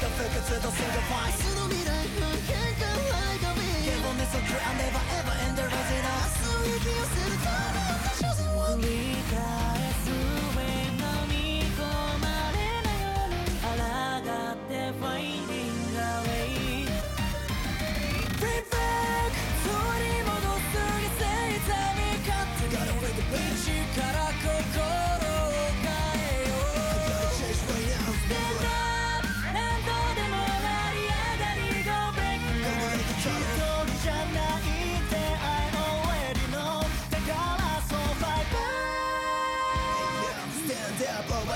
perfect, perfect 次の世界Stand up